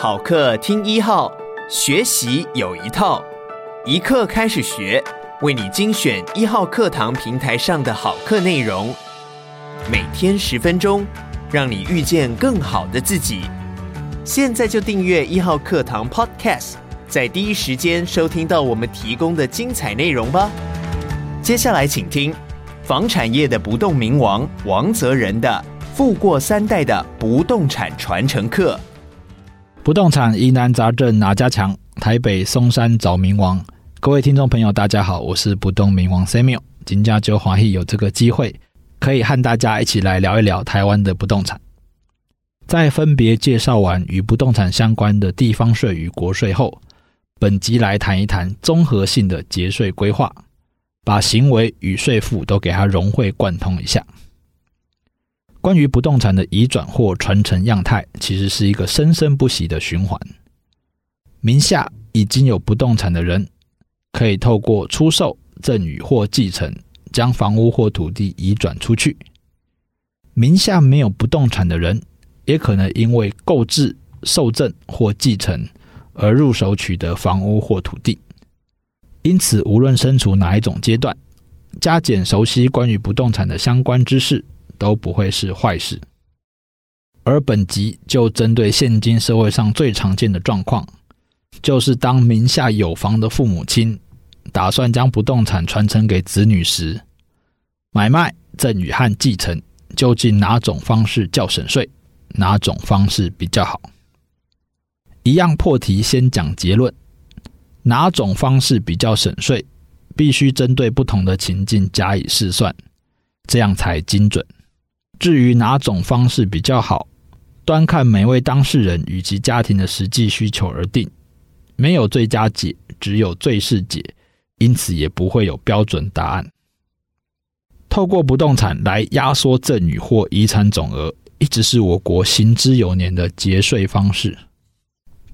好课听一号，学习有一套，一课开始学，为你精选一号课堂平台上的好课内容，每天十分钟，让你遇见更好的自己。现在就订阅一号课堂 Podcast，在第一时间收听到我们提供的精彩内容吧。接下来请听房产业的不动明王王泽仁的。富过三代的不动产传承课，不动产疑难杂症哪家强？台北松山找明王。各位听众朋友，大家好，我是不动明王 Samuel。今天就欢喜有这个机会，可以和大家一起来聊一聊台湾的不动产。在分别介绍完与不动产相关的地方税与国税后，本集来谈一谈综合性的节税规划，把行为与税负都给它融会贯通一下。关于不动产的移转或传承样态，其实是一个生生不息的循环。名下已经有不动产的人，可以透过出售、赠与或继承，将房屋或土地移转出去。名下没有不动产的人，也可能因为购置、受赠或继承而入手取得房屋或土地。因此，无论身处哪一种阶段，加减熟悉关于不动产的相关知识。都不会是坏事。而本集就针对现今社会上最常见的状况，就是当名下有房的父母亲打算将不动产传承给子女时，买卖、赠与和继承究竟哪种方式较省税，哪种方式比较好？一样破题，先讲结论：哪种方式比较省税，必须针对不同的情境加以试算，这样才精准。至于哪种方式比较好，端看每位当事人与其家庭的实际需求而定。没有最佳解，只有最适解，因此也不会有标准答案。透过不动产来压缩赠与或遗产总额，一直是我国行之有年的节税方式。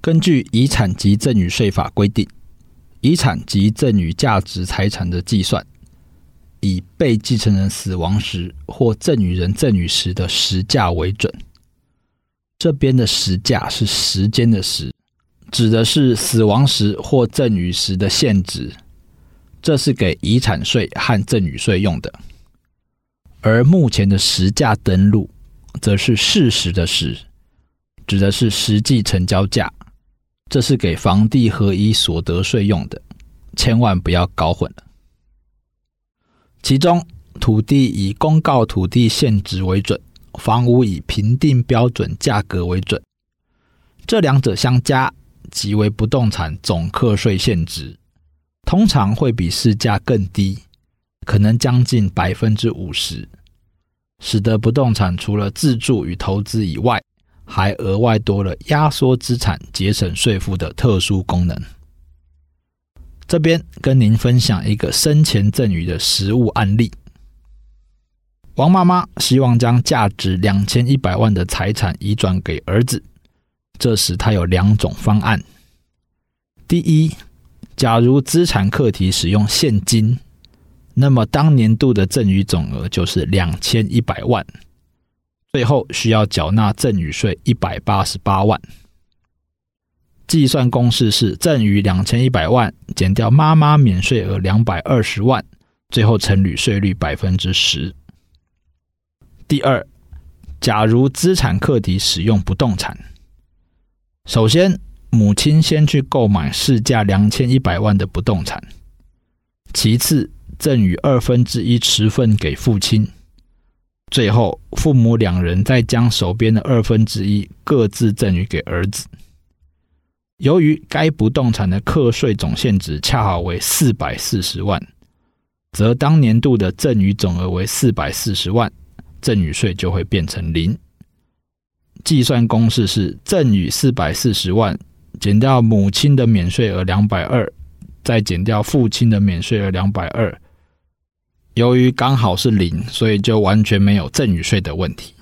根据《遗产及赠与税法》规定，遗产及赠与价值财产的计算。以被继承人死亡时或赠与人赠与时的时价为准。这边的时价是时间的时，指的是死亡时或赠与时的现值，这是给遗产税和赠与税用的。而目前的实价登录，则是事实的时，指的是实际成交价，这是给房地合一所得税用的，千万不要搞混了。其中，土地以公告土地现值为准，房屋以评定标准价格为准。这两者相加，即为不动产总课税现值，通常会比市价更低，可能将近百分之五十，使得不动产除了自住与投资以外，还额外多了压缩资产、节省税负的特殊功能。这边跟您分享一个生前赠与的实务案例。王妈妈希望将价值两千一百万的财产移转给儿子，这时她有两种方案。第一，假如资产课题使用现金，那么当年度的赠与总额就是两千一百万，最后需要缴纳赠与税一百八十八万。计算公式是赠与两千一百万减掉妈妈免税额两百二十万，最后乘以税率百分之十。第二，假如资产课题使用不动产，首先母亲先去购买市价两千一百万的不动产，其次赠与二分之一持份给父亲，最后父母两人再将手边的二分之一各自赠与给儿子。由于该不动产的课税总现值恰好为四百四十万，则当年度的赠与总额为四百四十万，赠与税就会变成零。计算公式是赠与四百四十万减掉母亲的免税额两百二，再减掉父亲的免税额两百二。由于刚好是零，所以就完全没有赠与税的问题。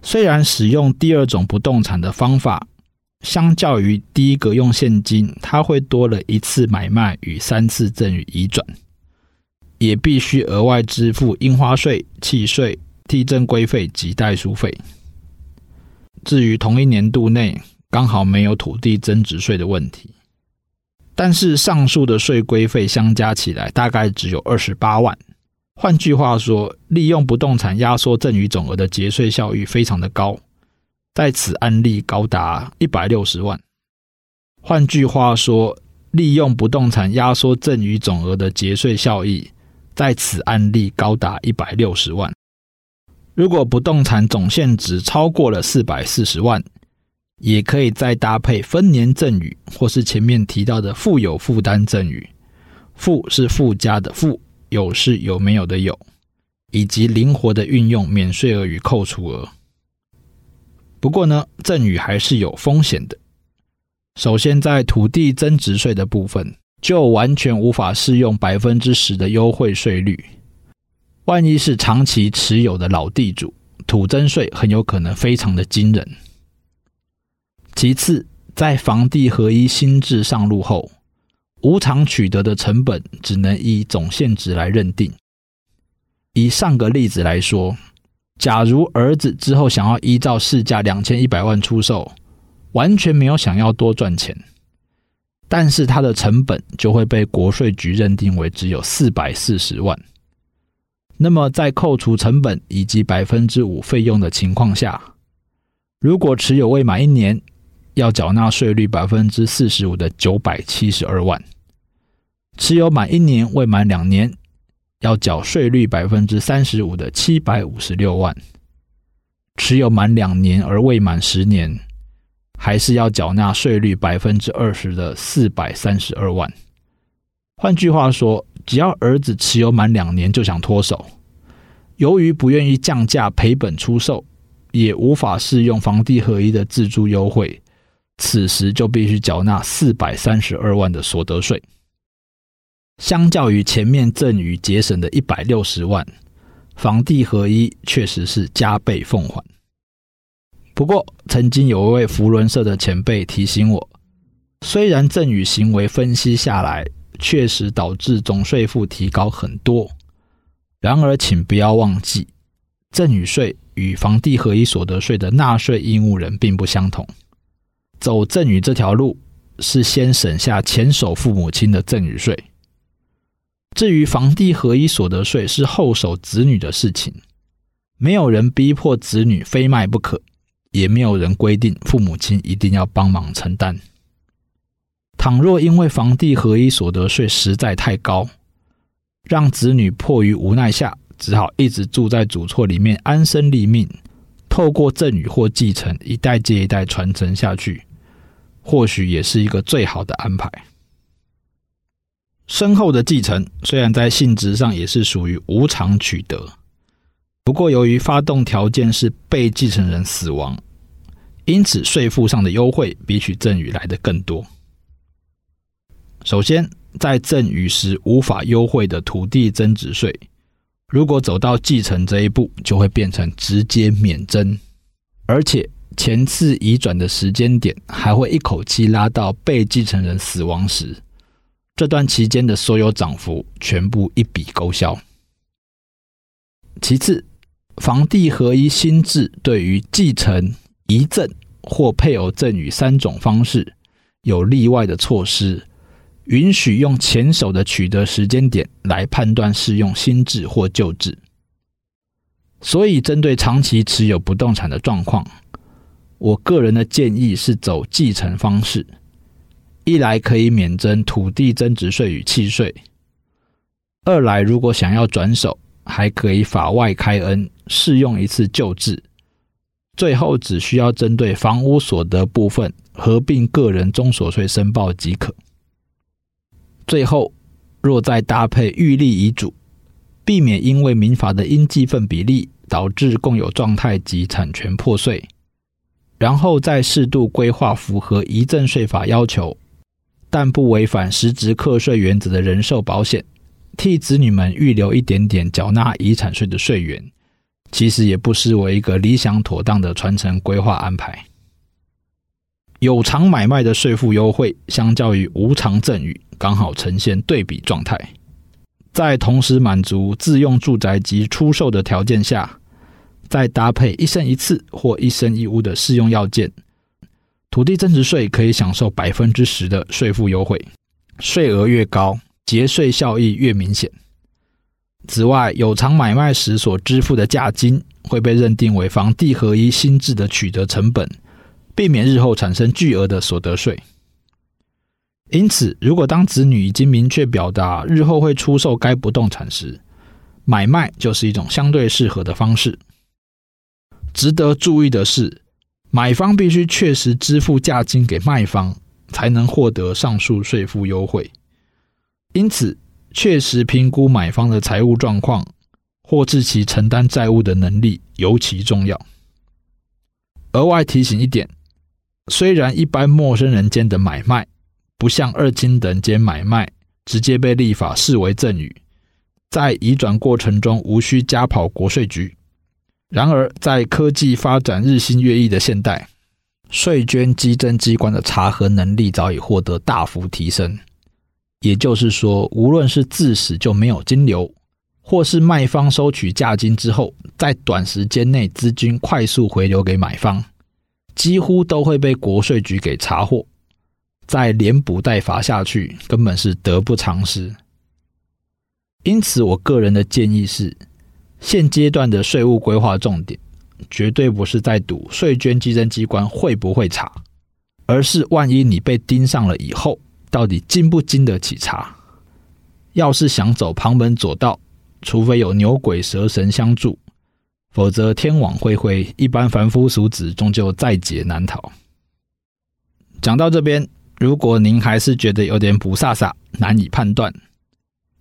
虽然使用第二种不动产的方法，相较于第一个用现金，它会多了一次买卖与三次赠与移转，也必须额外支付印花税、契税、递增规费及代书费。至于同一年度内刚好没有土地增值税的问题。但是上述的税规费相加起来大概只有二十八万。换句话说，利用不动产压缩赠与总额的节税效益非常的高，在此案例高达一百六十万。换句话说，利用不动产压缩赠与总额的节税效益，在此案例高达一百六十万。如果不动产总现值超过了四百四十万，也可以再搭配分年赠与，或是前面提到的附有负担赠与。附是附加的附，有是有没有的有，以及灵活的运用免税额与扣除额。不过呢，赠与还是有风险的。首先，在土地增值税的部分，就完全无法适用百分之十的优惠税率。万一是长期持有的老地主，土增税很有可能非常的惊人。其次，在房地合一新制上路后，无偿取得的成本只能以总现值来认定。以上个例子来说，假如儿子之后想要依照市价两千一百万出售。完全没有想要多赚钱，但是他的成本就会被国税局认定为只有四百四十万。那么在扣除成本以及百分之五费用的情况下，如果持有未满一年，要缴纳税率百分之四十五的九百七十二万；持有满一年未满两年，要缴税率百分之三十五的七百五十六万；持有满两年而未满十年。还是要缴纳税率百分之二十的四百三十二万。换句话说，只要儿子持有满两年就想脱手，由于不愿意降价赔本出售，也无法适用房地合一的自住优惠，此时就必须缴纳四百三十二万的所得税。相较于前面赠与节省的一百六十万，房地合一确实是加倍奉还。不过，曾经有一位福伦社的前辈提醒我，虽然赠与行为分析下来确实导致总税负提高很多，然而请不要忘记，赠与税与房地合一所得税的纳税义务人并不相同。走赠与这条路是先省下前首父母亲的赠与税，至于房地合一所得税是后手子女的事情，没有人逼迫子女非卖不可。也没有人规定父母亲一定要帮忙承担。倘若因为房地合一所得税实在太高，让子女迫于无奈下，只好一直住在祖厝里面安身立命，透过赠与或继承，一代接一代传承下去，或许也是一个最好的安排。身后的继承虽然在性质上也是属于无偿取得。不过，由于发动条件是被继承人死亡，因此税负上的优惠比起赠与来得更多。首先，在赠与时无法优惠的土地增值税，如果走到继承这一步，就会变成直接免征，而且前次移转的时间点还会一口气拉到被继承人死亡时，这段期间的所有涨幅全部一笔勾销。其次，房地合一新制对于继承、遗赠或配偶赠与三种方式有例外的措施，允许用前手的取得时间点来判断适用新制或旧制。所以，针对长期持有不动产的状况，我个人的建议是走继承方式，一来可以免征土地增值税与契税，二来如果想要转手，还可以法外开恩，适用一次旧制，最后只需要针对房屋所得部分合并个人综所税申报即可。最后，若再搭配预立遗嘱，避免因为民法的应计分比例导致共有状态及产权破碎，然后再适度规划符合遗赠税法要求，但不违反实质课税原则的人寿保险。替子女们预留一点点缴纳遗产税的税源，其实也不失为一个理想妥当的传承规划安排。有偿买卖的税负优惠，相较于无偿赠与，刚好呈现对比状态。在同时满足自用住宅及出售的条件下，再搭配一生一次或一生一屋的适用要件，土地增值税可以享受百分之十的税负优惠，税额越高，节税效益越明显。此外，有偿买卖时所支付的价金会被认定为房地合一新制的取得成本，避免日后产生巨额的所得税。因此，如果当子女已经明确表达日后会出售该不动产时，买卖就是一种相对适合的方式。值得注意的是，买方必须确实支付价金给卖方，才能获得上述税负优惠。因此，确实评估买方的财务状况，或是其承担债务的能力尤其重要。额外提醒一点，虽然一般陌生人间的买卖不像二亲等间买卖直接被立法视为赠与，在移转过程中无需加跑国税局。然而，在科技发展日新月异的现代，税捐稽征机关的查核能力早已获得大幅提升。也就是说，无论是自始就没有金流，或是卖方收取价金之后，在短时间内资金快速回流给买方，几乎都会被国税局给查获，再连补带罚下去，根本是得不偿失。因此，我个人的建议是，现阶段的税务规划重点，绝对不是在赌税捐稽征机关会不会查，而是万一你被盯上了以后。到底经不经得起查？要是想走旁门左道，除非有牛鬼蛇神相助，否则天网恢恢，一般凡夫俗子终究在劫难逃。讲到这边，如果您还是觉得有点不飒飒，难以判断，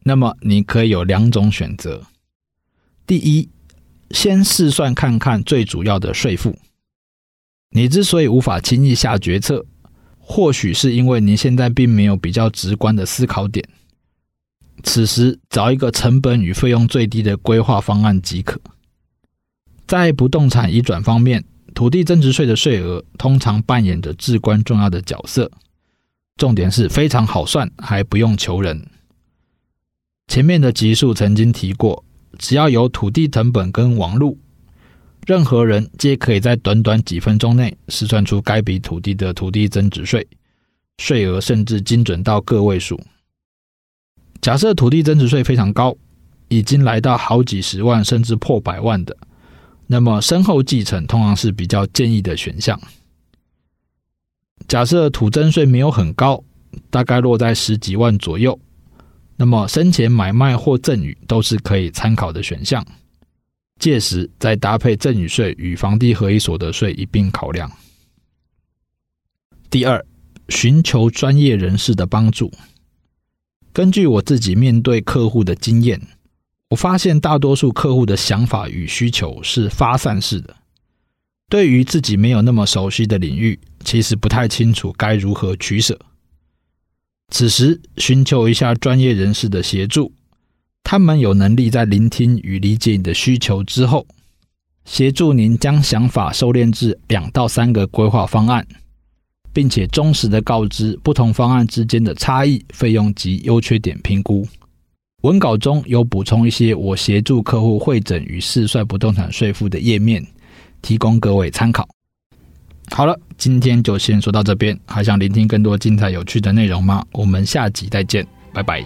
那么你可以有两种选择：第一，先试算看看最主要的税负。你之所以无法轻易下决策。或许是因为你现在并没有比较直观的思考点，此时找一个成本与费用最低的规划方案即可。在不动产移转方面，土地增值税的税额通常扮演着至关重要的角色，重点是非常好算，还不用求人。前面的集数曾经提过，只要有土地成本跟网路。任何人皆可以在短短几分钟内试算出该笔土地的土地增值税，税额甚至精准到个位数。假设土地增值税非常高，已经来到好几十万甚至破百万的，那么身后继承通常是比较建议的选项。假设土增税没有很高，大概落在十几万左右，那么生前买卖或赠与都是可以参考的选项。届时再搭配赠与税与房地合一所得税一并考量。第二，寻求专业人士的帮助。根据我自己面对客户的经验，我发现大多数客户的想法与需求是发散式的。对于自己没有那么熟悉的领域，其实不太清楚该如何取舍。此时寻求一下专业人士的协助。他们有能力在聆听与理解你的需求之后，协助您将想法收敛至两到三个规划方案，并且忠实的告知不同方案之间的差异、费用及优缺点评估。文稿中有补充一些我协助客户会诊与试算不动产税负的页面，提供各位参考。好了，今天就先说到这边。还想聆听更多精彩有趣的内容吗？我们下集再见，拜拜。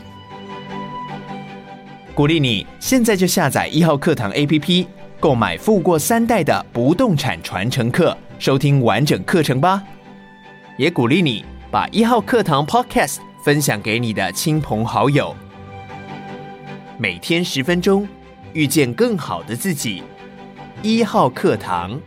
鼓励你现在就下载一号课堂 APP，购买富过三代的不动产传承课，收听完整课程吧。也鼓励你把一号课堂 Podcast 分享给你的亲朋好友。每天十分钟，遇见更好的自己。一号课堂。